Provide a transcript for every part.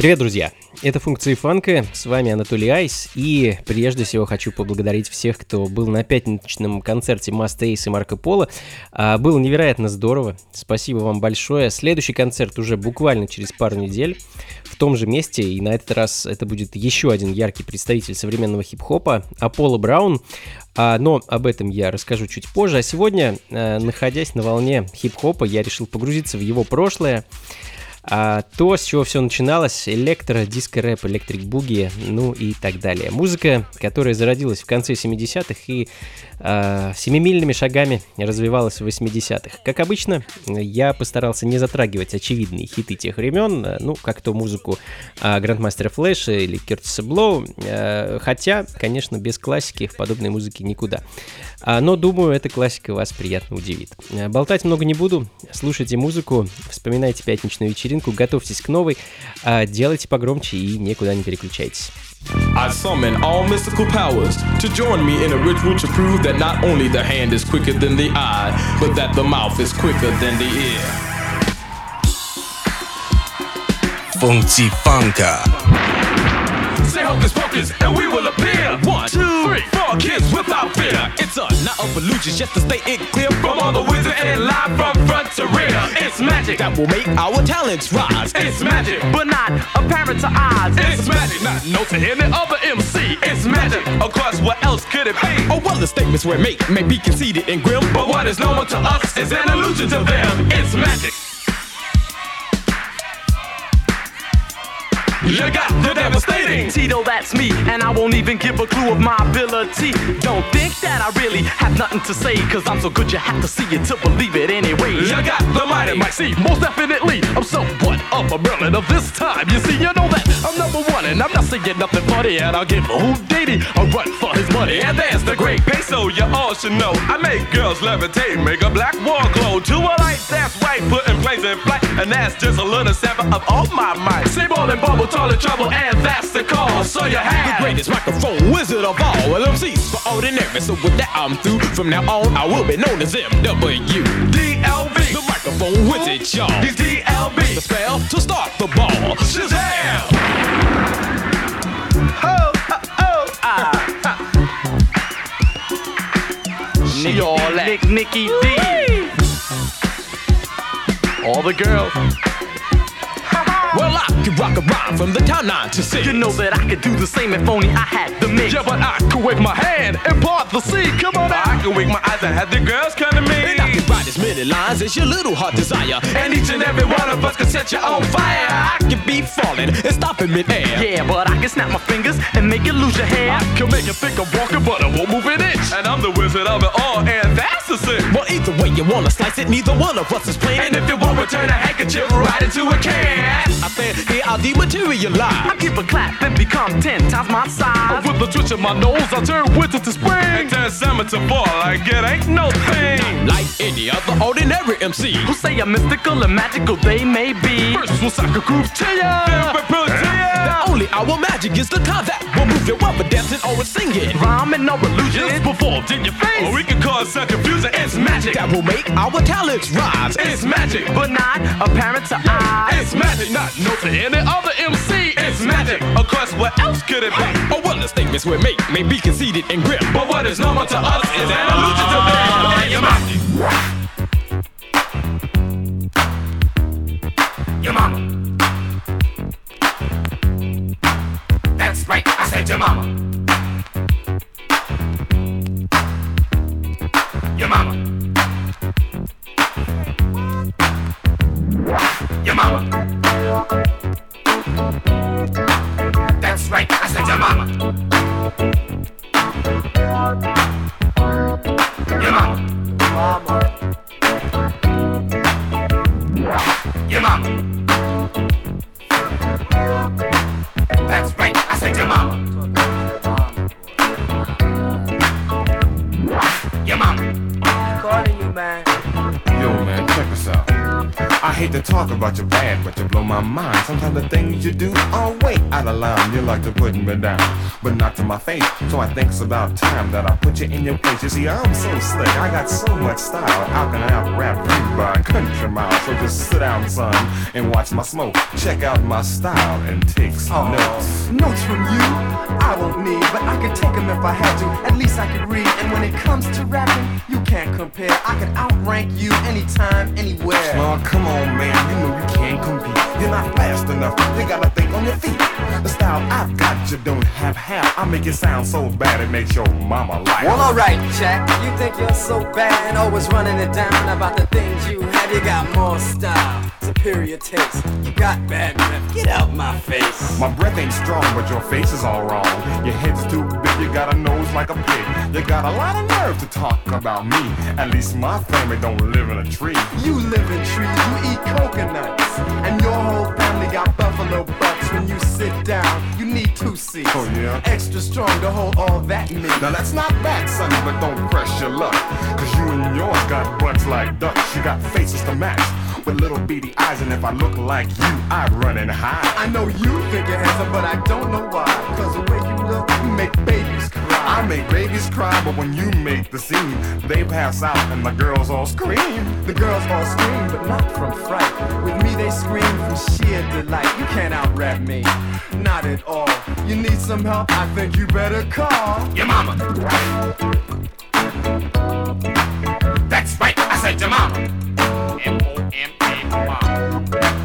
Привет, друзья! Это функции фанка, с вами Анатолий Айс, и прежде всего хочу поблагодарить всех, кто был на пятничном концерте Маста Эйс и Марко Поло. А, было невероятно здорово, спасибо вам большое. Следующий концерт уже буквально через пару недель в том же месте, и на этот раз это будет еще один яркий представитель современного хип-хопа, Аполло Браун. А, но об этом я расскажу чуть позже. А сегодня, а, находясь на волне хип-хопа, я решил погрузиться в его прошлое. А то, с чего все начиналось, электро, диско-рэп, электрик-буги, ну и так далее. Музыка, которая зародилась в конце 70-х и э, семимильными шагами развивалась в 80-х. Как обычно, я постарался не затрагивать очевидные хиты тех времен, ну, как то музыку э, Грандмастера Флэша или Кертиса Блоу, э, хотя, конечно, без классики в подобной музыке никуда. А, но, думаю, эта классика вас приятно удивит. Болтать много не буду, слушайте музыку, вспоминайте пятничную вечеринку, вечеринку, готовьтесь к новой, а, делайте погромче и никуда не переключайтесь. I summon all mystical powers to join me in a ritual to prove that not only the hand is quicker than the eye, but that the mouth is quicker than the ear. Funky Funka. Say hocus pocus, and we will appear. One, two, three, four kids without fear. It's a not of illusions, just to stay it clear from all the wizards and live from front to rear. It's magic that will make our talents rise. It's magic, but not apparent to eyes. It's magic, not known to any other MC. It's magic, of course, what else could it be? Oh, well, the statements we make may be conceited and grim, but what is known to us is an illusion to them. It's magic. You got the devastating Tito, that's me, and I won't even give a clue of my ability. Don't think that I really have nothing to say, cause I'm so good you have to see it to believe it anyway. You got the mighty might see, most definitely. I'm so somewhat of a Merlin of this time. You see, you know that I'm number one, and I'm not saying nothing funny, and I'll give Houdini a run for his money. And there's the great peso, you all should know. I make girls levitate, make a black wall glow. To a light, that's right, putting planes in flight, and that's just a little sample of all my might. Say ball and bubble tall and trouble, and that's the call. So you have the greatest microphone wizard of all. Well, MCs for ordinary. So with that, I'm through. From now on, I will be known as MW. DLB, the microphone wizard, y'all. He's DLB, the spell to start the ball. Shazam! Nick, all that. Nick, Nicky D. All the girls. Can rock a rhyme from the time nine to six. You know that I could do the same if only I had the mix. Yeah, but I could wave my hand and part the sea. Come on, out. I can wink my eyes and have the girls come to me. And I can write as many lines as your little heart desire. And each and every one of us can set you on fire. I can be falling and stopping mid-air. Yeah, but I can snap my fingers and make you lose your hair. I can make you think I'm walking, but I won't move an inch. And I'm the wizard of it all, and that's the sin. Well, either way you wanna slice it, neither one of us is playing. And if you want, we turn a handkerchief right into a can. I said, here I'll dematerialize. I keep a clap and become ten times my size. With the twitch of my nose, I turn winter to spring. And turn summer to fall like it ain't no thing. Like any other ordinary MC. Who say I'm mystical and magical, they may be. First we'll sock a groove to ya. Then we'll pull to ya. The only our magic is the time that will move you up and dancing or singing. Rhyming no illusion. Just performed in your face. Or we can cause such confusion. It's magic that will make our talents rise. It's magic, but not apparent to eyes. It's magic, not known to any other MC. It's magic. Of course, what else could it be? Oh, well, the statements we make may be conceited and grim. But what is normal to us is an illusion to them. And your mama. Line. You to put me down, but not to my face. So I think it's about time that I put you in your place. You see, I'm so slick, I got so much style. How can I out-rap you by a country mile? So just sit down, son, and watch my smoke. Check out my style and take some notes. Notes from you, I won't need, but I could take them if I had to. At least I could read. And when it comes to rapping, you can't compare. I can outrank you anytime, anywhere. Oh, come on, man, you know you can't compete. You're not fast enough, you gotta think on your feet. The style I've got, you don't have half. I make it sound so bad it makes your mama laugh. Well, alright, Jack. You think you're so bad, always running it down about the things you had. You got more style, superior taste. You got bad breath. Get out my face. My breath ain't strong, but your face is all wrong. Your head's too big, you got a nose like a pig. You got a lot of nerve to talk about me. At least my family don't live in a tree. You live in trees, you eat coconuts. And your whole family got buffalo butts. When you sit down, you need two seats. Oh, yeah? Extra strong to hold all that meat. Now that's not bad, son, but don't press your luck. Cause you and yours got butts like ducks. You got faces to match with little beady eyes. And if I look like you, I'd run and hide. I know you think you're handsome, but I don't know why. Cause the way you look, you make babies cry. I make babies cry, but when you make the scene, they pass out and the girls all scream. The girls all scream, but not from fright. With me, they scream from sheer delight. You can't out rap me, not at all. You need some help? I think you better call. Your mama. That's right, I said your mama. M-O-M-A, Your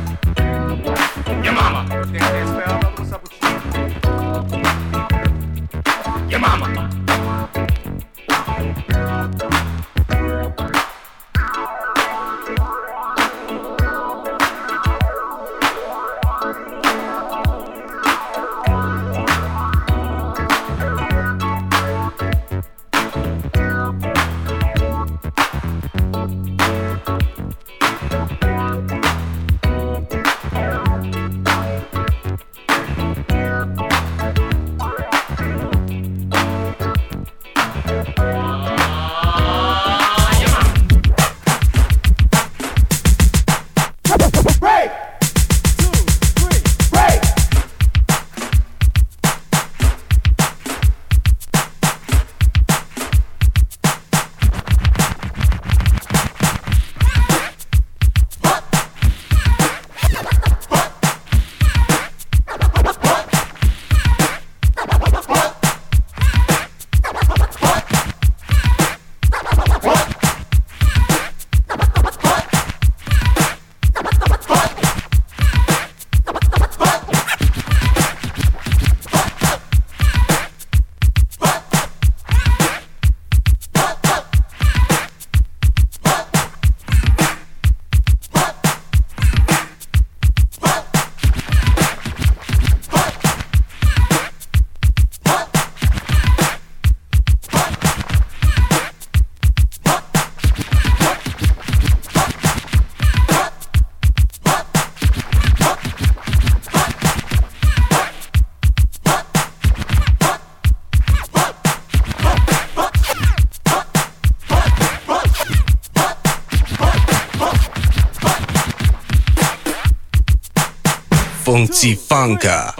Funky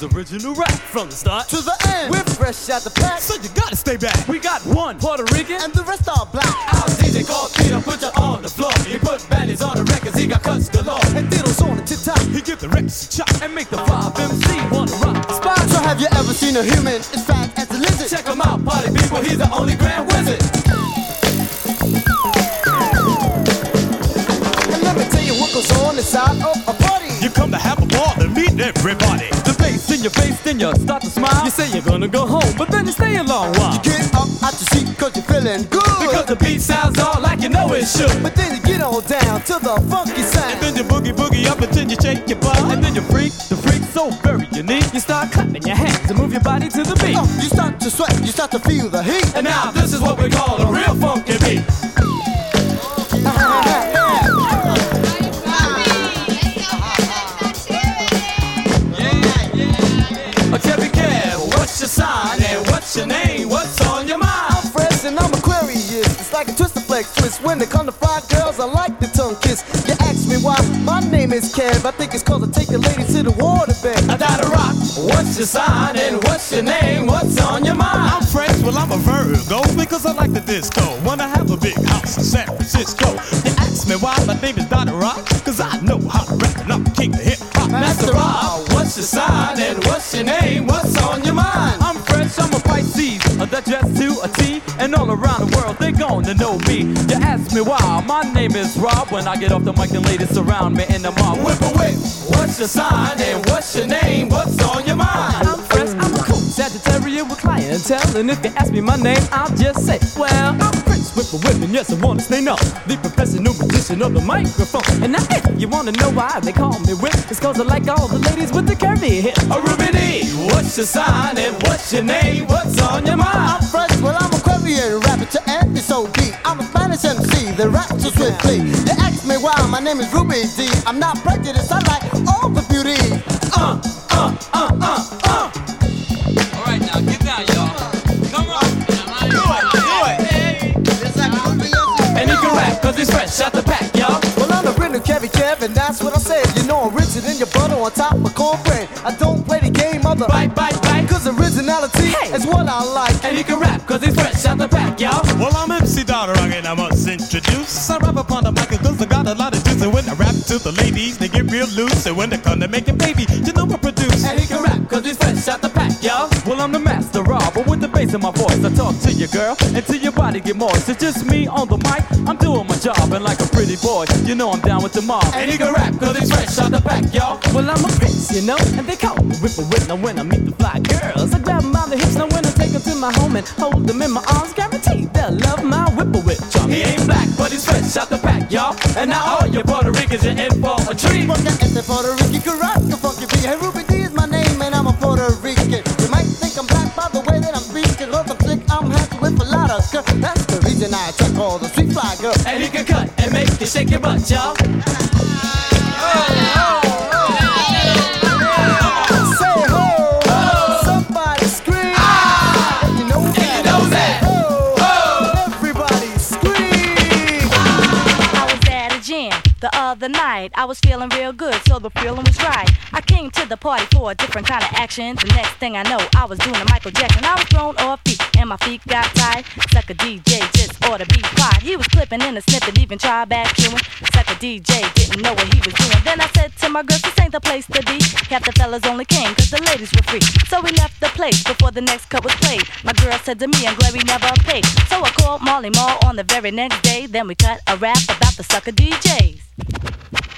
Funka. original rap from the start to the end. We're fresh out the pack, so you gotta stay back. We got one Puerto Rican, and the rest are black. Our DJ called Tito, put you on the floor. He put bandits on the records, he got cuts galore. And Tito's on the tip top. He give the records a chop and make the five MC wanna rock. So have you ever seen a human as fat as a lizard? Check him out, party people, he's the only grand in your face, then you start to smile. You say you're gonna go home, but then you stay a long while. You get up out your seat cause you're feeling good. Because the beat sounds all like you know it should. But then you get on down to the funky sound. And then you boogie boogie up until you shake your butt. And then you freak, the freak so very unique. You start clapping your hands and move your body to the beat. Oh, you start to sweat, you start to feel the heat. And now this is what we call a real funky beat. Like a twister flex twist. When they come to fly girls, I like the tongue kiss. You ask me why my name is Kev. I think it's cause I take the ladies to the water bed. I got a rock. What's your sign and what's your name? What's on your mind? I'm fresh, well I'm a Virgo because I like the disco. Wanna have a big house in San Francisco. You ask me why my name is Donna Rock, cause I know how to rap and I'm the king of hip hop. Master Rock, what's your sign and what's your name? What's on your me why, my name is Rob. When I get off the mic, and ladies surround me in the mob. Whipper Whip, what's your sign and what's your name? What's on your mind? I'm fresh, I'm a cool Sagittarius with clientele, and if you ask me my name, I'll just say, well, I'm Prince Whip a whip, and yes, I wanna stay now. The professional magician of the microphone. And now, if you wanna know why they call me Whip, it's cause I like all the ladies with the curvy hip. A Ruby D, what's your sign and what's your name? What's on your mind? I'm fresh, well, I'm a Aquarian, rapper to end is so deep. I'm a Spanish MC, the rap so swiftly. They ask me why my name is Ruby D. I'm not prejudiced, I like all the beauty. Uh, uh, uh, uh, uh. All right, now get down, y'all. Come on. Do it, do it. And he can rap, cause he's fresh out the pack, y'all. Well, I'm the rhythm Kevy Kevin, and that's what I said. You know I'm richer than your butter on top of cornbread. I don't play the game of the bite, bite, bite. Cause originality hey. is what I like. And he can rap, cause he's fresh out the pack, y'all. Well, I'm MC Donna Rock, and I must introduce. I rap upon the mic, cause I got a lot of juice. And when I rap to the ladies, they get real loose. And when they come to make a baby, you know I produce. And he can rap, cause he's fresh out the y'all. Well, I'm the master but with the bass in my voice, I talk to you, girl, until your body get moist. It's just me on the mic, I'm doing my job, and like a pretty boy, you know I'm down with the mob. And he can rap, cause he's fresh out the pack, y'all. Well, I'm a prince, you know, and they call me Whipper Whip. Now when I meet the fly girls, I grab them by the hips. Now when I take them to my home and hold them in my arms, guaranteed they'll love my Whipper Whip. Charm. He ain't black, but he's fresh out the pack, y'all. And now all your Puerto Ricans are in for a treat. Porque este Puerto Rican can rock reason I attract all the sweet fly girls. And he can cut and make you shake your butt, y'all. Oh, oh. Oh, oh, say ho! Somebody scream! Ah, you know that, you know that. Oh, oh, everybody scream! I was at a gym the other night. night, I was feeling real good, so the feeling was right. I came to the party for a different kind of action. The next thing I know, I was doing a Michael Jackson. I was thrown off feet, and my feet got tied. Sucker DJ just ought to be quiet. He was clipping in a snippet, even tried back queuing. Sucker DJ didn't know what he was doing. Then I said to my girls, this ain't the place to be. Half the fellas only came cause the ladies were free. So we left the place before the next cut was played. My girl said to me, I'm glad we never paid. So I called Marley Marl on the very next day. Then we cut a rap about the sucker DJs.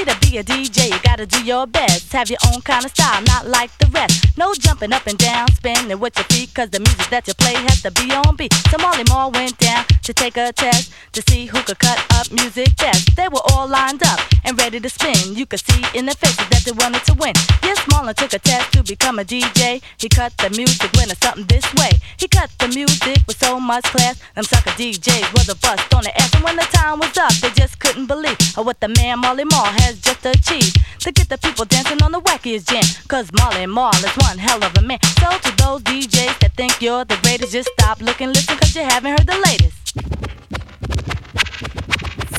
See to be a DJ, you gotta do your best. Have your own kind of style, not like the rest. No jumping up and down, spinning with your feet, cause the music that you play has to be on beat. So Marley Marl went down to take a test to see who could cut up music best. They were all lined up and ready to spin. You could see in their faces that they wanted to win. Yes, Marlon took a test to become a DJ. He cut the music when it's something this way. He cut the music with so much class. Them sucker DJs was a bust on the ass. And when the time was up, they just couldn't believe what the man Marley Marl just achieved. To get the people dancing on the wackiest jam. Cause Marley Marl is one hell of a man. So to those DJs that think you're the greatest, just stop looking, listen, cause you haven't heard the latest.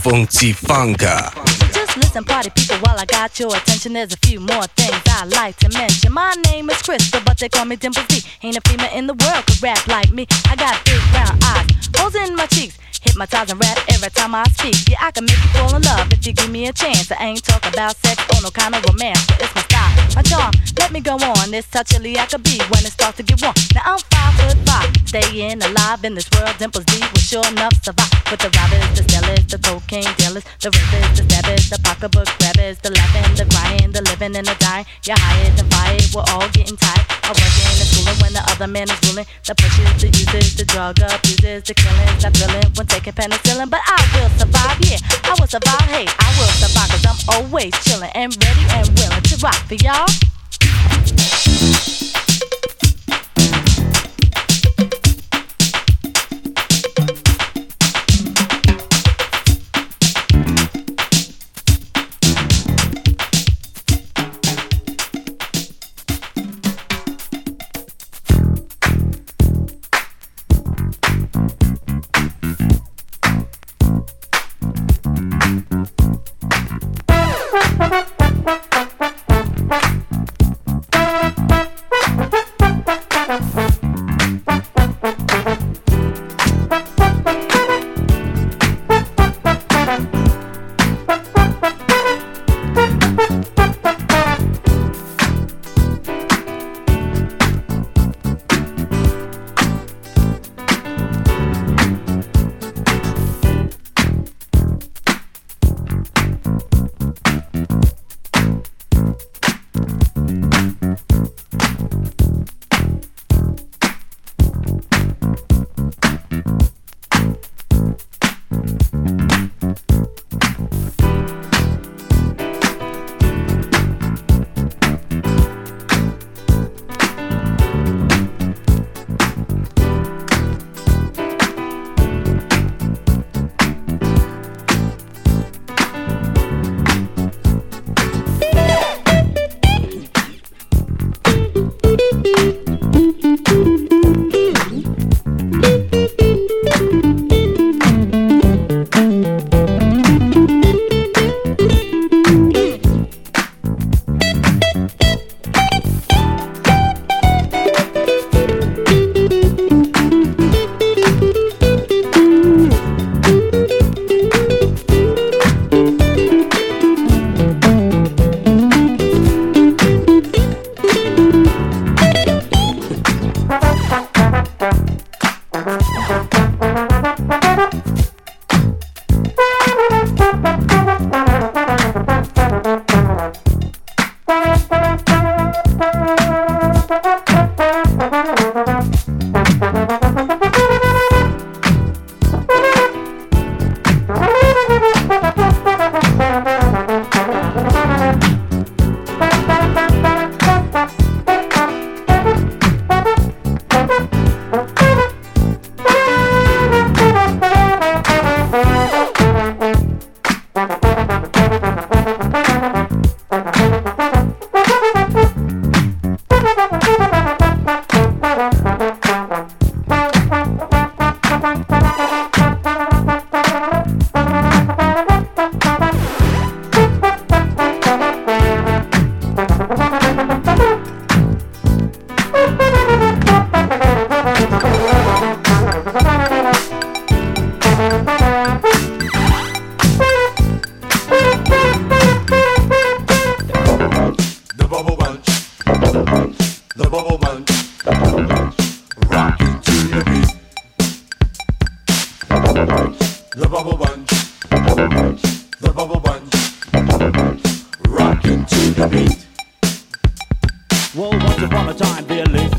Funky Funka. Listen, party people, while I got your attention. There's a few more things I like to mention. My name is Crystal, but they call me Dimples D. Ain't a female in the world could rap like me. I got big brown eyes, holes in my cheeks. Hypnotize and rap every time I speak. Yeah, I can make you fall in love if you give me a chance. I ain't talking about sex or no kind of romance, but it's my style, my charm. Let me go on. This touchily I could be when it starts to get warm. Now I'm five foot five, staying alive in this world. Dimples D will sure enough survive. With the robbers, the sellers, the cocaine dealers, the rapers, the stabbers, the pocketbook grabbers, the laughing, the crying, the living and the dying. You're hired and fired, we're all getting tired. I work in the schooling when the other man is ruling. The pushes, the uses, the drug abusers, the killings, the thrilling when taking penicillin. But I will survive, yeah, I will survive. Hey, I will survive cause I'm always chilling and ready and willing to rock for y'all.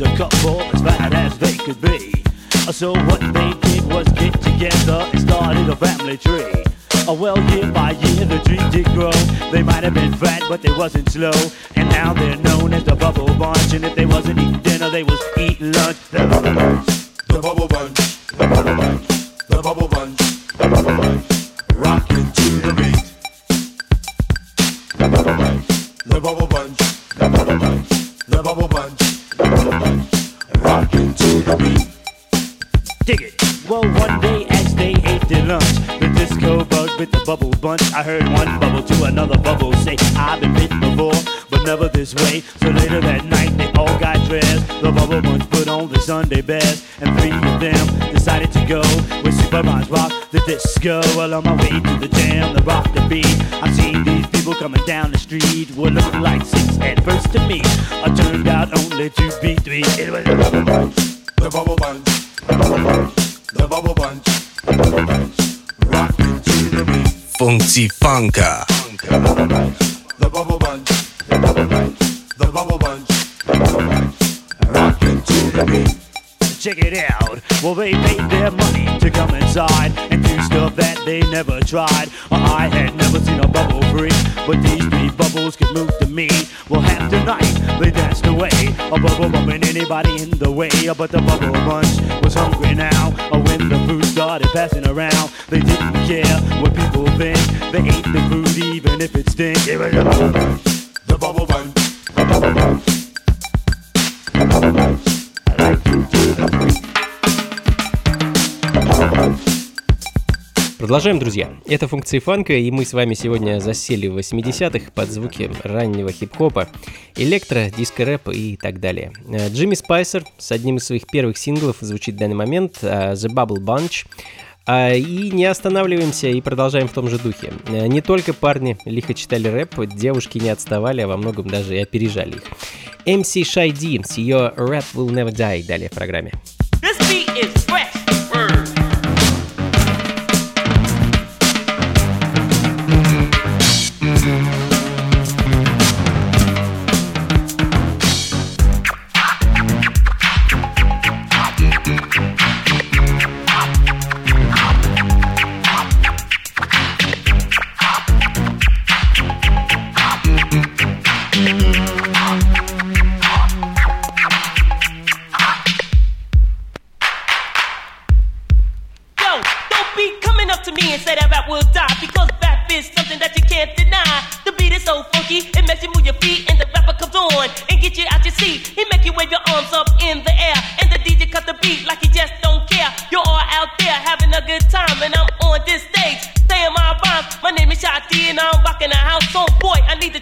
a couple as bad as they could be. So what they did was get together and started a family tree. Oh well, year by year the tree did grow. They might have been fat, but they wasn't slow. And now they're known as the Bubble Bunch. And if they wasn't eating dinner, they was eating lunch. The Bubble Bunch. The Bubble Bunch. The Bubble Bunch. The Bubble Bunch. Bunch. I heard one bubble to another bubble say, I've been bitten before, but never this way. So later that night, they all got dressed. The bubble bunch put on the Sunday best, and three of them decided to go with Super Rhymes Rock the disco. Well, on my way to the jam, the rock the beat. I seen these people coming down the street, were looking like six at first to me. I turned out only to be three. It was the bubble bunch, the bubble bunch, the bubble bunch. The bubble bunch, the bubble bunch, Funky Funka. The bubble bunch, the bubble bunch, to the beat. Check it out. Well, they paid their money to come inside and do stuff that they never tried. I had never seen a bubble free, but these three bubbles could move to me. Well, half the night they danced away, a bubble bumping anybody in the way. But the bubble bunch was hungry now. Oh, when the food started passing around, they didn't care what people think. They ate the food even if it stinks. It was the bubble bunch, the bubble bunch, the bubble bunch. I like Продолжаем, друзья. Это функции фанка, и мы с вами сегодня засели в 80-х под звуки раннего хип-хопа, электро, диско-рэп и так далее. Э, Джимми Спайсер с одним из своих первых синглов звучит в данный момент э, «The Bubble Bunch», а, и не останавливаемся и продолжаем в том же духе. Э, не только парни лихо читали рэп, девушки не отставали, а во многом даже и опережали их. MC Shy D с ее «Rap Will Never Die» далее в программе. This beat is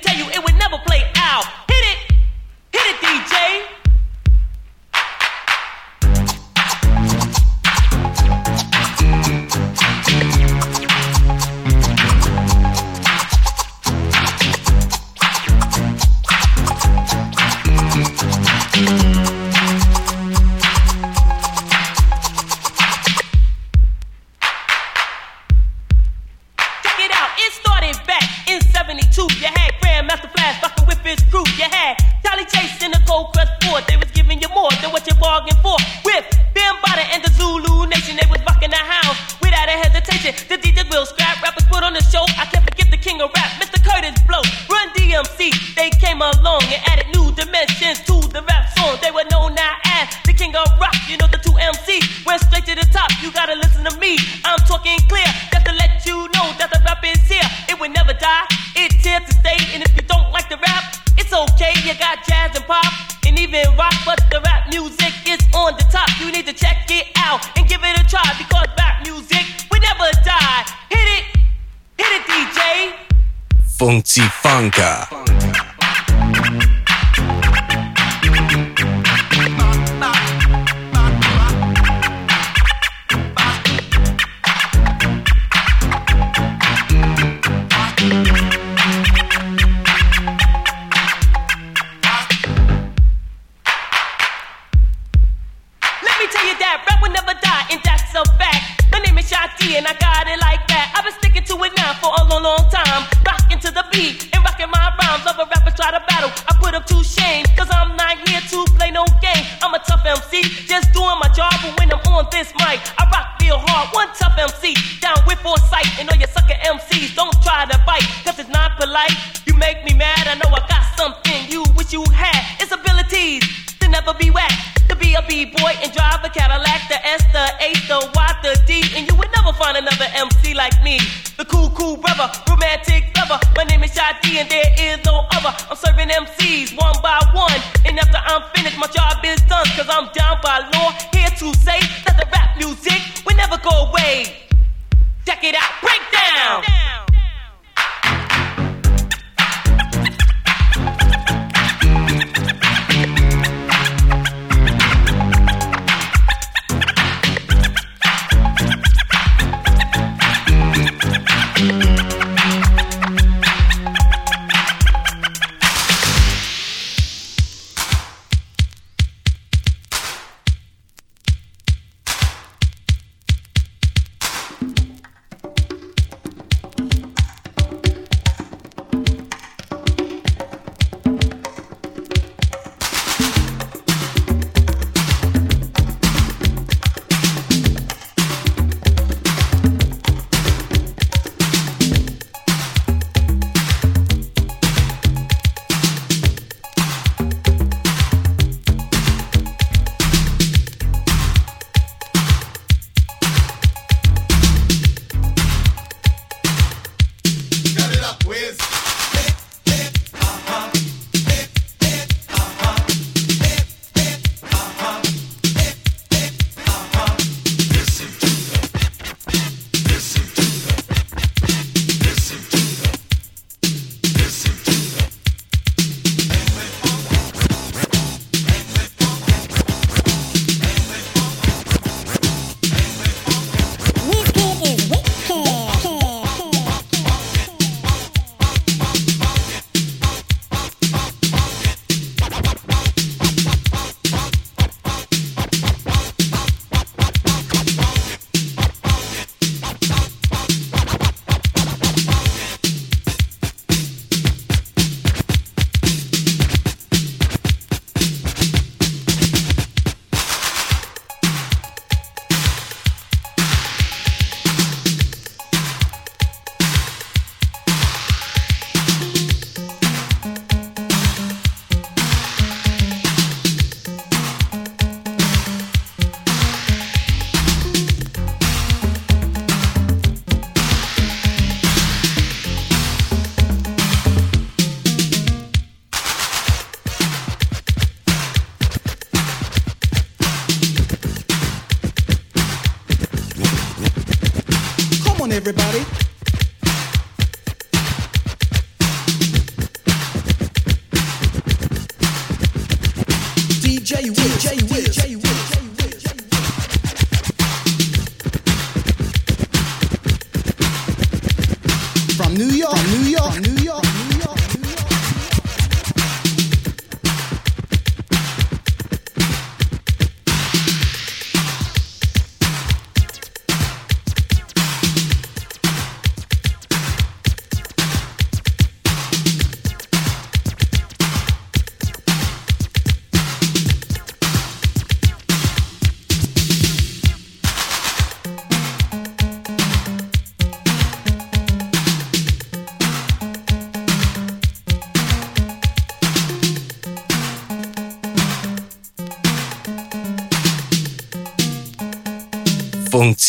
tell you, it would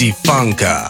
Funka.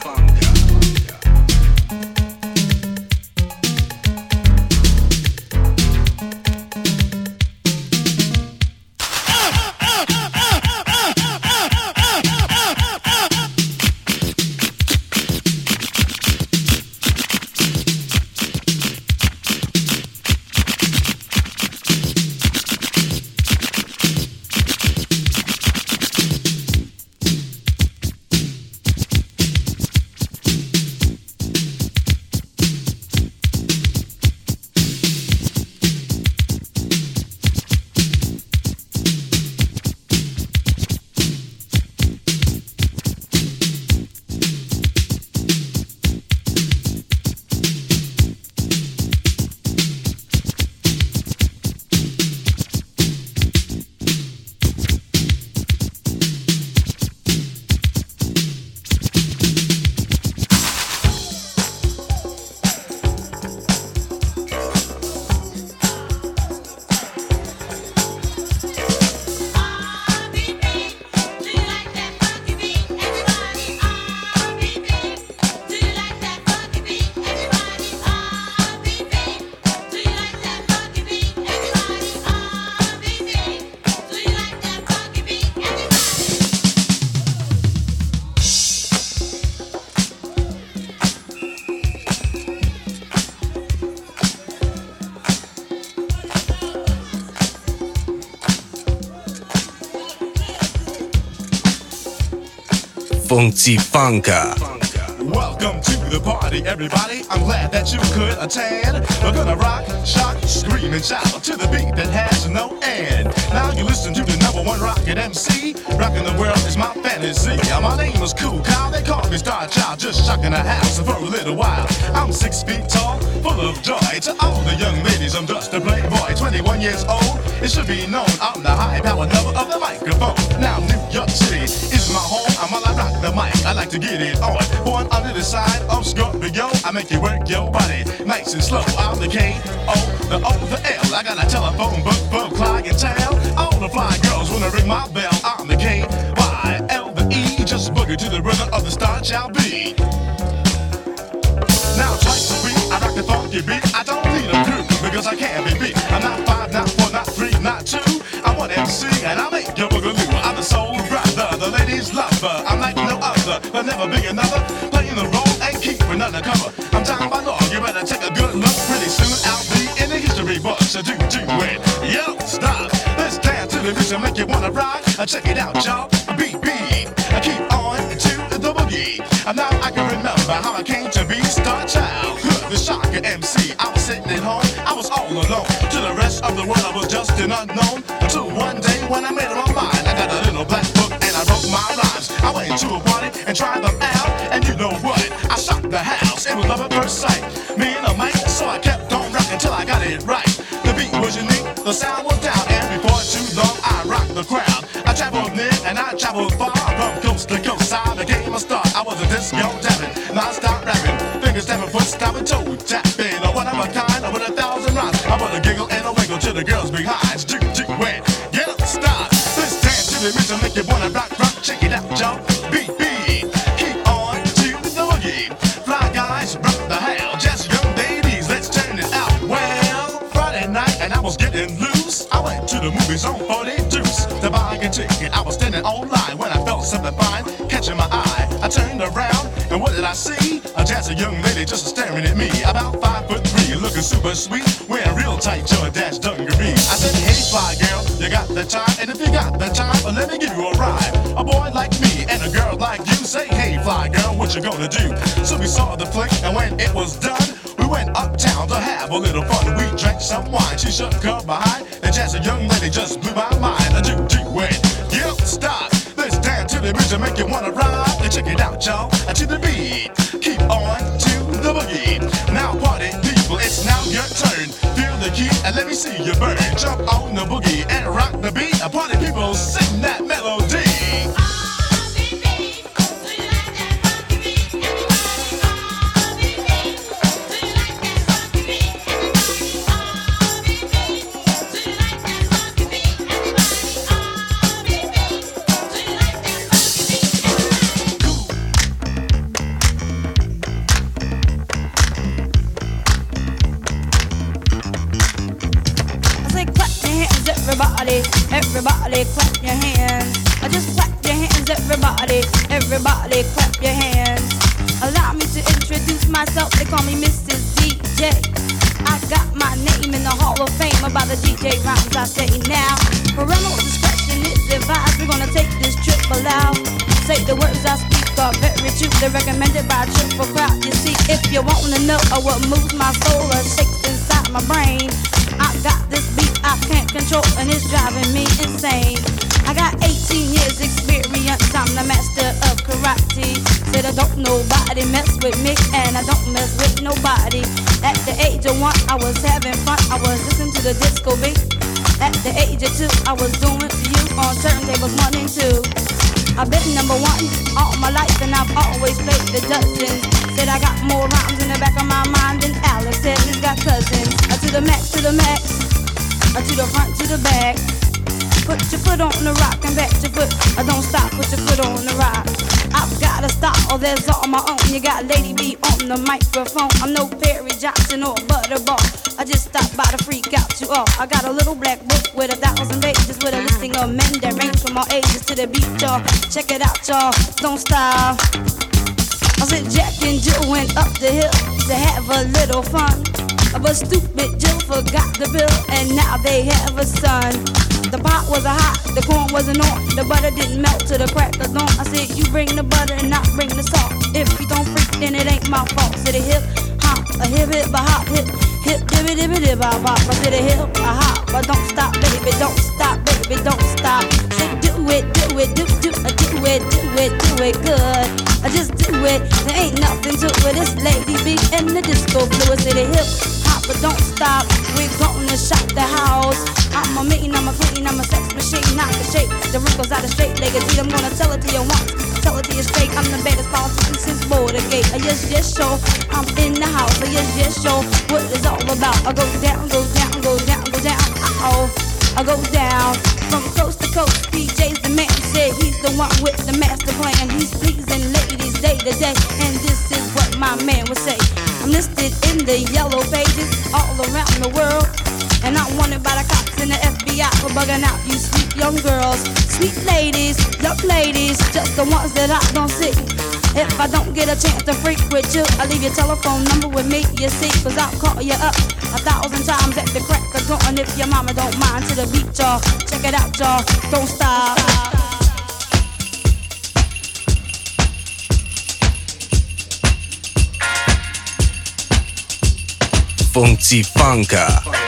Funky Funka. Welcome to the party, everybody. I'm glad that you could attend. We're gonna rock, shock, scream, and shout to the beat that has no end. Now you listen to the number one rocket MC. Rocking the world is my fantasy. Uh, my name is Cool Kyle. They call me Star Child. Just shocking the house for a little while. I'm six feet tall, full of joy. To all the young ladies, I'm just a playboy. 21 years old. It should be known I'm the high power lover of the microphone. Now New York City is my home. To get it on. Born under the side of Scorpio, I make you work your body nice and slow. I'm the K O, the O, the L. I got a telephone book for clientele. All the fly girls wanna ring my bell. I'm the K Y L the E. Just boogie to the rhythm of the Star Child beat. Now twice a week, I rock the funky beat. I don't need a crew because I can't be beat. Check it out, y'all. Beat, beat. I keep on to the boogie. Now I can remember how I came to you gonna do? So we saw the flick, and when it was done, we went uptown to have a little fun. We drank some wine. She shook her behind, and just a young lady just blew my mind. A do do wet, yep, stop. Let's dance to the and make you wanna ride. And check it out, y'all. To the beat, keep on to the boogie. Now, party people, it's now your turn. Feel the key and let me see you burn. Jump on the boogie and rock the beat. Party people, sing that melody. Everybody clap your hands. I just clap your hands, everybody, everybody clap your hands. Allow me to introduce myself, they call me Mrs. DJ. I got my name in the Hall of Fame about the DJ rhymes I say now. Parental discretion is advised, we're gonna take this trip aloud. Say the words I speak are very true, they're recommended by a triple crowd. You see, if you wanna know what moves my soul or shakes inside my brain, I got control and it's driving me insane. I got 18 years experience, I'm the master of karate. Said I don't nobody mess with me and I don't mess with nobody. At the age of one, I was having fun, I was listening to the disco beat. At the age of two, I was doing for you on turntables one and two. I've been number one all my life and I've always played the dozens. Said I got more rhymes in the back of my mind than Alex said he's got cousins. Uh, to the max, to the max, to the front, to the back. Put your foot on the rock and back your foot. I don't stop, put your foot on the rock. I've got a style there's all my own. You got Lady B on the microphone. I'm no Perry Johnson or Butterball. I just stopped by to freak out you all. I got a little black book with a thousand pages with a listing of men that range from all ages to the beat, y'all. Check it out, y'all. Don't stop. I said Jack and Jill went up the hill to have a little fun. But stupid Jill forgot the bill, and now they have a son. The pot wasn't hot, the corn wasn't on, the butter didn't melt to the crack of dawn. I said, You bring the butter and not bring the salt. If you don't freak, then it ain't my fault. Say the hip hop, a hip hip a hop hip hip dibby dibby dib bop bop. I say the hip a hop, but don't stop, baby, don't stop, baby, don't stop. It, do it, do do uh, do it, do it, do it good. I just do it. There ain't nothing to it. This lady be in the disco fluid. Say the hip hop, but don't stop. We gonna shop the house. I'm a mean, I'm a clean, I'm a sex machine, not the shape. The wrinkles out of straight legacy. I'm gonna tell it to you once, tell it to you straight. I'm the baddest politician since Watergate. I yes, yes, show. I'm in the house. I yes, yes, show. What is all about? I go down, go down, go down, go down. Oh, I go down from coast to coast. PJ's the man. Said he's the one with the master plan. He's pleasing ladies day to day, and this is what my man would say. I'm listed in the yellow pages all around the world. And I'm wanted by the cops and the FBI for bugging out you sweet young girls. Sweet ladies, young ladies, just the ones that I don't see. If I don't get a chance to freak with you, I leave your telephone number with me, you see, cause I'll call you up a thousand times at the crack of dawn if your mama don't mind to the beat, y'all. Check it out, y'all. Don't stop. Funky Funka.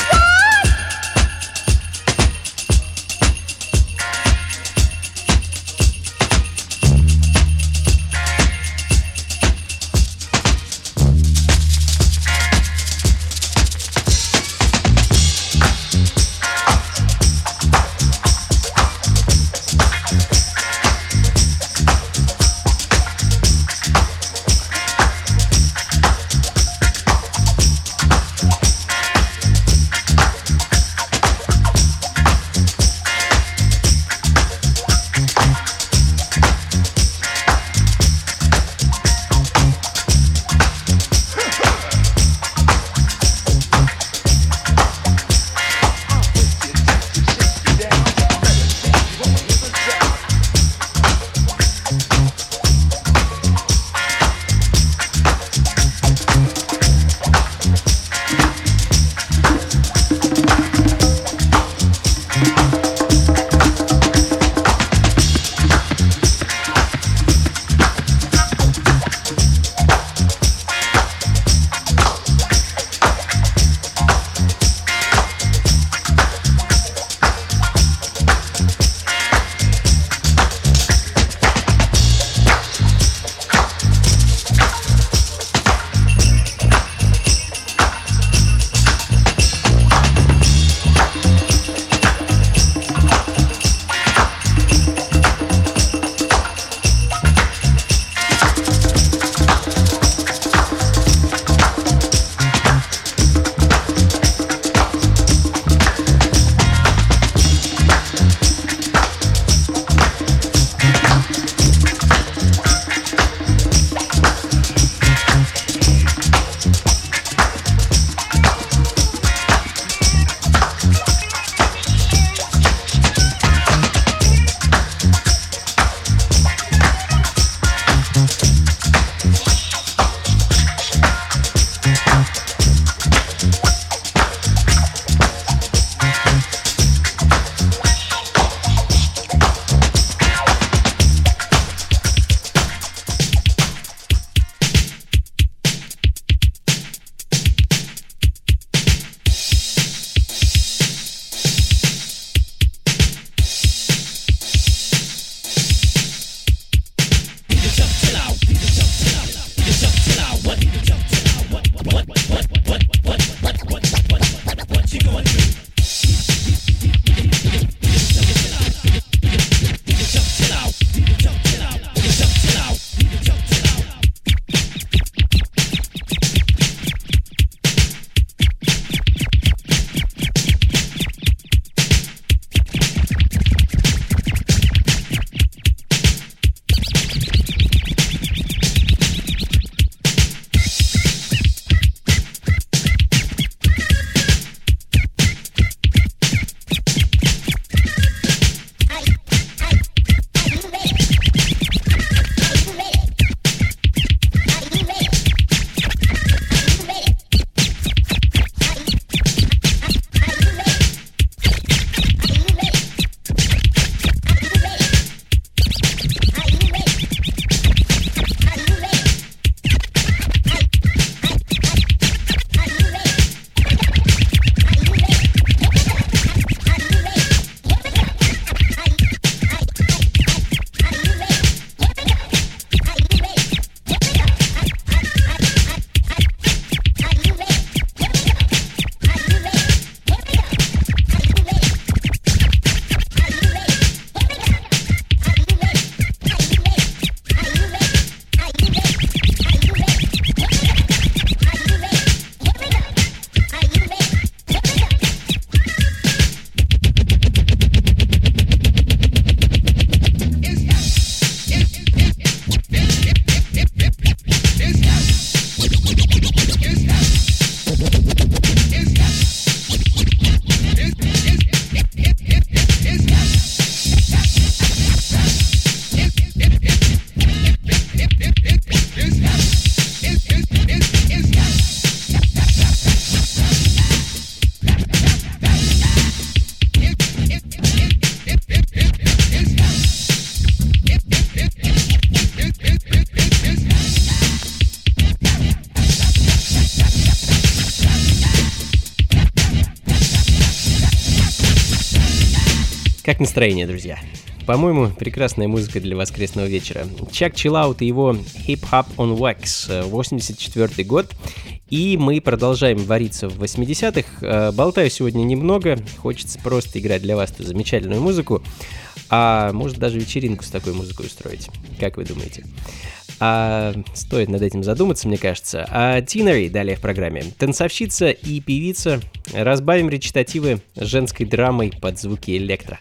Настроение, друзья? По-моему, прекрасная музыка для воскресного вечера. Чак Чиллаут и его Hip Hop on Wax, 84 год. И мы продолжаем вариться в 80-х. Э, болтаю сегодня немного, хочется просто играть для вас эту замечательную музыку. А может даже вечеринку с такой музыкой устроить. Как вы думаете? А, стоит над этим задуматься, мне кажется. А Тинери далее в программе. Танцовщица и певица. Разбавим речитативы женской драмой под звуки электро.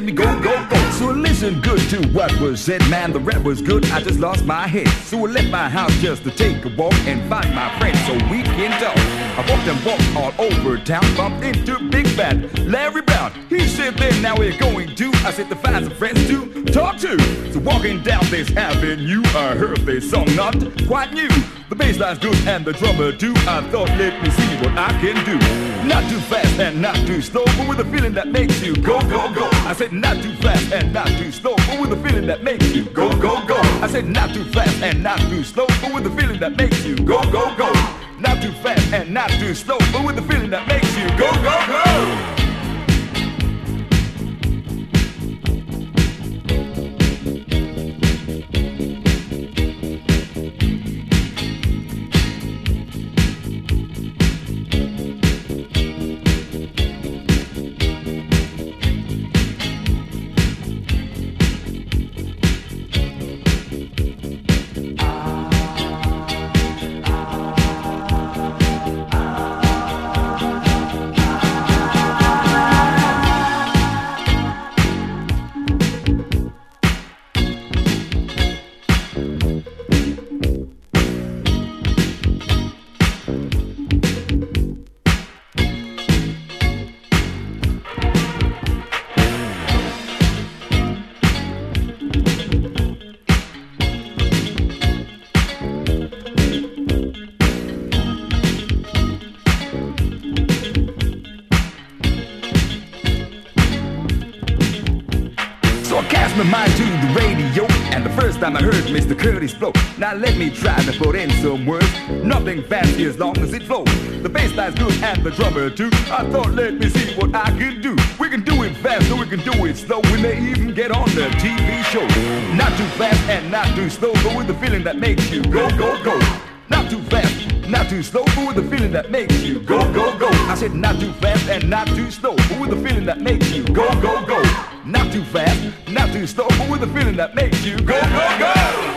Made me go, go, go. So listen good to what was said, man, the rap was good, I just lost my head. So I left my house just to take a walk and find my friends so we can talk. I walked and walked all over town, bumped into Big Bad Larry Brown. He said, then now we're going to, I said to find some friends to talk to. So walking down this avenue, I heard this song not quite new. The bass line's good and the drummer too. I thought, let me see what I can do. Not too fast and not too slow, but with a feeling that makes you go, go, go. I said not too fast and not too slow, but with a feeling that makes you go, go, go. I said not too fast and not too slow, but with a feeling that makes you go, go, go. Not too fast and not too slow, but with a feeling that makes you go, go, go. Curtis. Now let me try to put in some words. Nothing fancy as long as it flows. The bass line's good and the drummer too. I thought let me see what I could do. We can do it fast or we can do it slow. We may even get on the TV show. Not too fast and not too slow, but with the feeling that makes you go, go, go. Not too fast, not too slow, but with the feeling that makes you go, go, go. I said not too fast and not too slow, but with the feeling that makes you go, go, go. Not too fast, not too slow, but with the feeling that makes you go, go, go.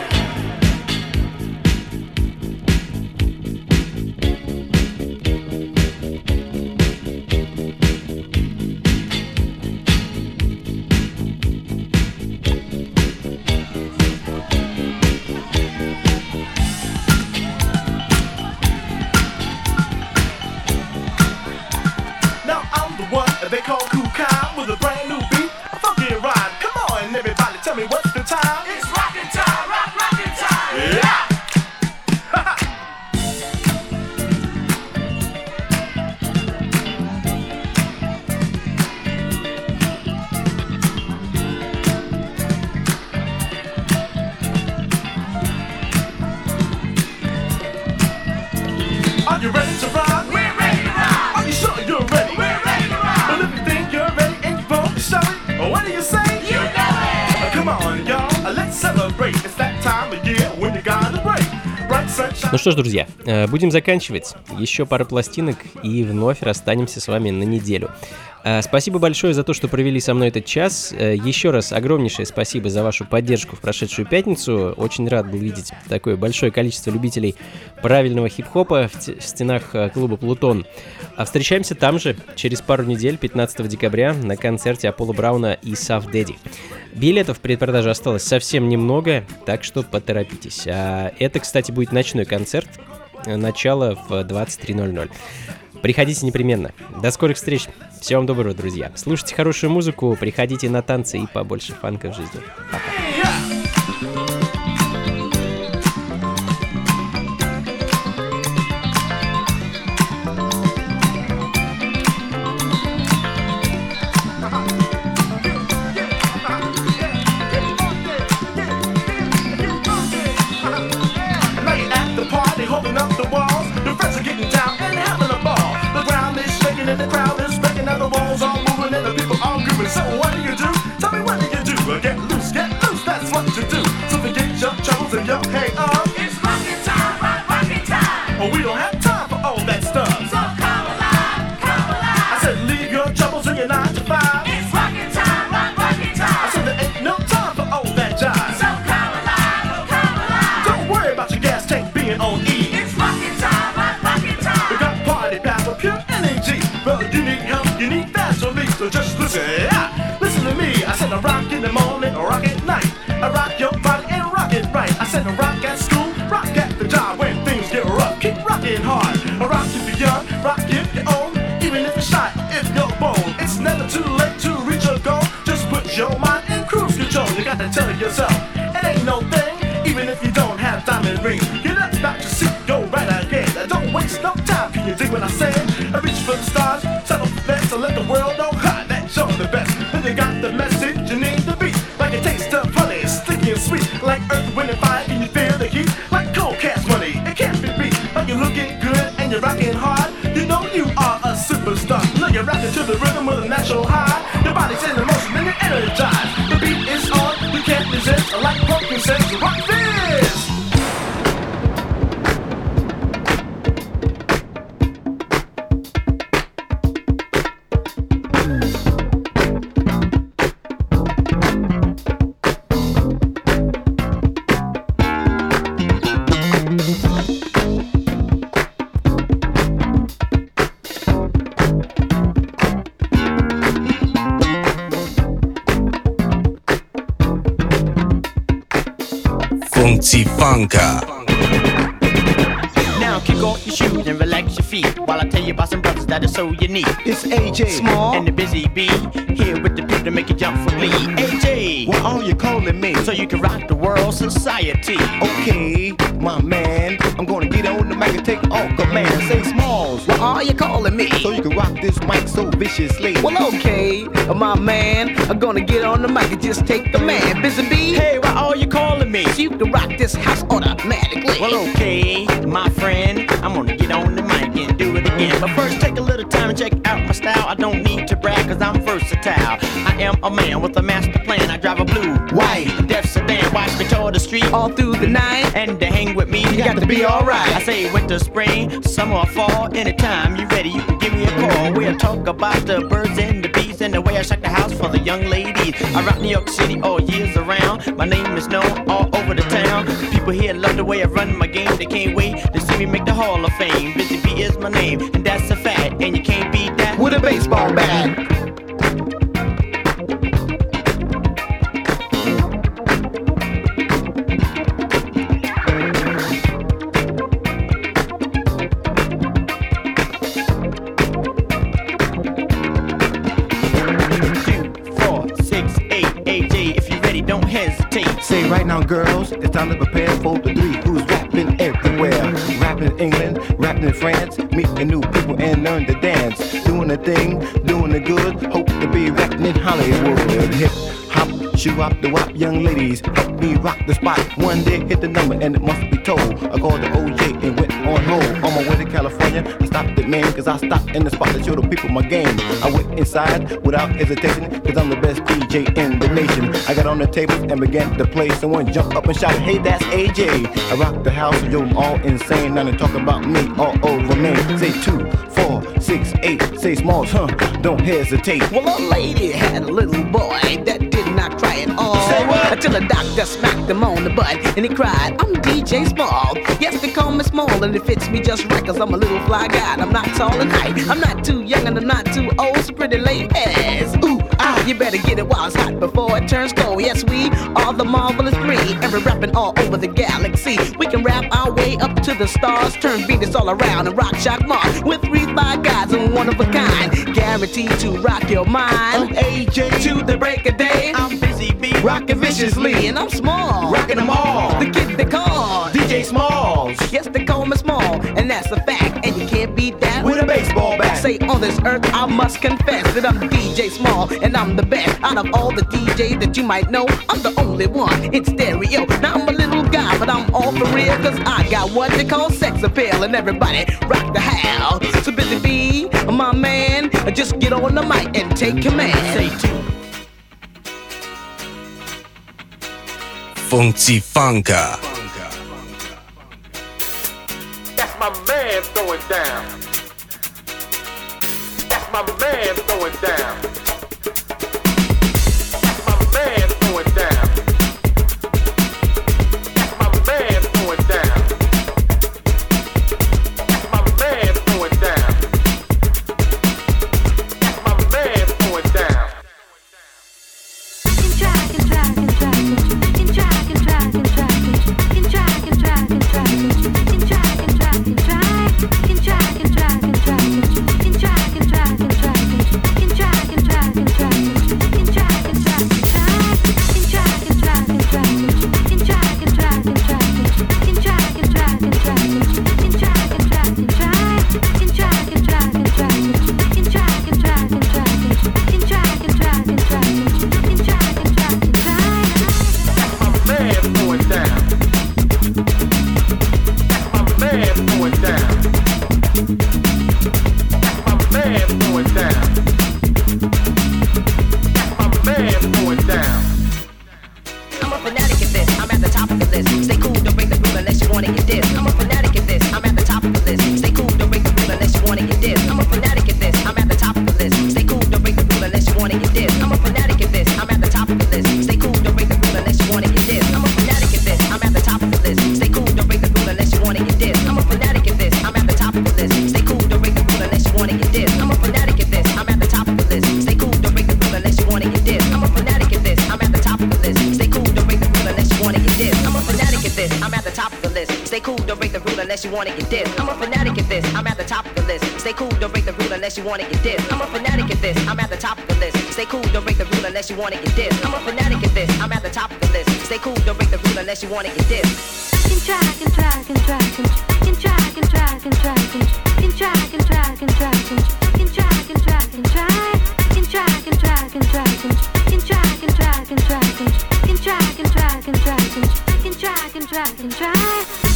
Что ж, друзья, э, будем заканчивать. Еще пара пластинок и вновь расстанемся с вами на неделю. Э, спасибо большое за то, что провели со мной этот час. Э, еще раз огромнейшее спасибо за вашу поддержку в прошедшую пятницу. Очень рад был видеть такое большое количество любителей правильного хип-хопа в стенах клуба «Плутон». А встречаемся там же через пару недель, 15 декабря, на концерте Аполло Брауна и Сав Дэдди. Билетов в предпродаже осталось совсем немного, так что поторопитесь. А это, кстати, будет ночной концерт. Начало в 23.00. Приходите непременно. До скорых встреч. Всего вам доброго, друзья. Слушайте хорошую музыку, приходите на танцы и побольше фанка в жизни. Пока. Can't. Like pumpkin says, Funka. Now kick off your shoes and relax your feet while I tell you about some brothers that are so unique. It's AJ Small and the busy bee here with the beat to make you jump for glee. AJ, what are you calling me? So you can rock the world society. Okay, my man, I'm gonna get on the mic and take all command. Say Smalls, what are you calling me? So you can rock this mic so viciously. Well, okay, my man, I'm gonna get on the mic and just take command. Busy bee, hey, why are you calling me? So you can rock this house automatically. Well, okay, my friend, I'm gonna get on the mic and do it again. But first, take a little time and check out my style. I don't need to brag, cause I'm versatile. I am a man with a master plan. I drive a blue, white, deaf sedan. Watch me tour the street all through the night. And to hang with me, you, got, to be alright. I say winter, spring, summer, fall. Anytime you ready, you can give me a call. We'll talk about the birds shake the house for the young ladies. I rock New York City all years around. My name is known all over the town. People here love the way I run my game. They can't wait to see me make the Hall of Fame. Busy B is my name, and that's a fact. And you can't beat that with a baseball bat. Say right now, girls, it's time to prepare for the three who's rapping everywhere. Rapping in England, rapping in France, meeting new people and learn to dance. Doing the thing, doing the good, hope to be rapping in Hollywood. Hip shoot up the wop, young ladies, help me rock the spot. One day hit the number and it must be told. I called the OJ and went on hold. On my way to California, I stopped at man, cause I stopped in the spot to show the people my game. I went inside without hesitation, cause I'm the best DJ in the nation. I got on the tables and began to play. Someone jumped up and shouted, Hey, that's AJ. I rocked the house, yo, I'm all insane. Now they talk about me all over me. Say two, four, six, eight. Say smalls, huh? Don't hesitate. Well, a lady had a little boy that did not cry at all. Until the doctor smacked him on the butt and he cried, I'm DJ Small. Yes, they call me Small and it fits me just right cause I'm a little fly guy and I'm not tall and height. I'm not too young and I'm not too old, so pretty ladies. Ooh, you better get it while it's hot before it turns cold. Yes, we are the marvelous three and we're rapping all over the galaxy. We can rap our way up to the stars, turn Venus all around and rock shock Mars. With three fly guys and one of a kind, guaranteed to rock your mind. I'm AJ to the break of day. I'm busy bee, rocking viciously, and I'm small, rocking them all. The kid they call DJ Smalls. Yes, they call me small, and that's a fact, and you can't beat that with a baseball bat. Say on this earth, I must confess that I'm DJ Small, and I'm the best out of all the DJs that you might know. I'm the only one in stereo. Now I'm a little guy, but I'm all for real, cause I got what they call sex appeal, and everybody rock the house. So busy bee, my man, just get on the mic and take command. Say two. Funky Funka. That's my man throwing down. My man going down. That's my man throwing down. break the rule unless you wanna get this. I can try, I can try, I can try, I can try. Can try, can try, can try, can try, can try, can try, can try, can try, can try, can try, can try, can try, can try.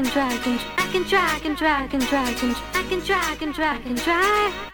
And drag and I can drag and drag and drag and I can drag and drag and drag